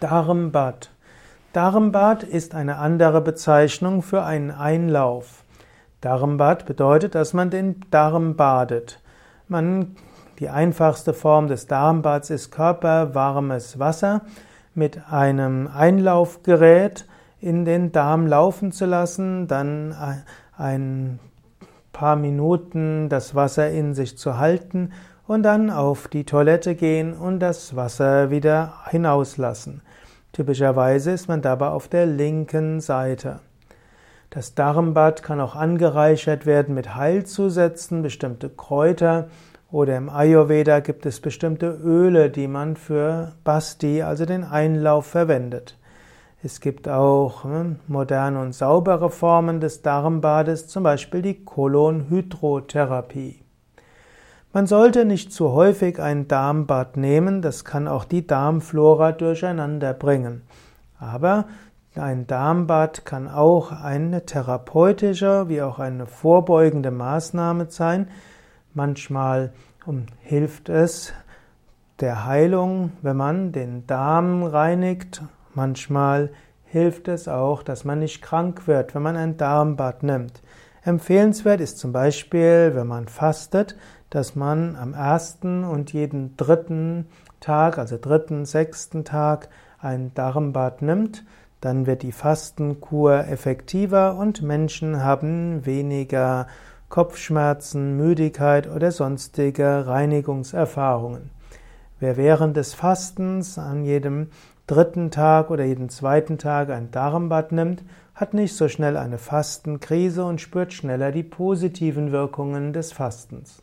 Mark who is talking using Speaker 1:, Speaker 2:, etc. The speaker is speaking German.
Speaker 1: Darmbad. Darmbad ist eine andere Bezeichnung für einen Einlauf. Darmbad bedeutet, dass man den Darm badet. Man, die einfachste Form des Darmbads ist körperwarmes Wasser mit einem Einlaufgerät in den Darm laufen zu lassen, dann ein paar Minuten das Wasser in sich zu halten und dann auf die Toilette gehen und das Wasser wieder hinauslassen. Typischerweise ist man dabei auf der linken Seite. Das Darmbad kann auch angereichert werden mit Heilzusätzen, bestimmte Kräuter oder im Ayurveda gibt es bestimmte Öle, die man für Basti, also den Einlauf, verwendet. Es gibt auch hm, moderne und saubere Formen des Darmbades, zum Beispiel die Kolonhydrotherapie. Man sollte nicht zu häufig ein Darmbad nehmen, das kann auch die Darmflora durcheinander bringen. Aber ein Darmbad kann auch eine therapeutische wie auch eine vorbeugende Maßnahme sein. Manchmal hilft es der Heilung, wenn man den Darm reinigt. Manchmal hilft es auch, dass man nicht krank wird, wenn man ein Darmbad nimmt. Empfehlenswert ist zum Beispiel, wenn man fastet, dass man am ersten und jeden dritten Tag, also dritten, sechsten Tag, ein Darmbad nimmt, dann wird die Fastenkur effektiver und Menschen haben weniger Kopfschmerzen, Müdigkeit oder sonstige Reinigungserfahrungen. Wer während des Fastens an jedem dritten Tag oder jeden zweiten Tag ein Darmbad nimmt, hat nicht so schnell eine Fastenkrise und spürt schneller die positiven Wirkungen des Fastens.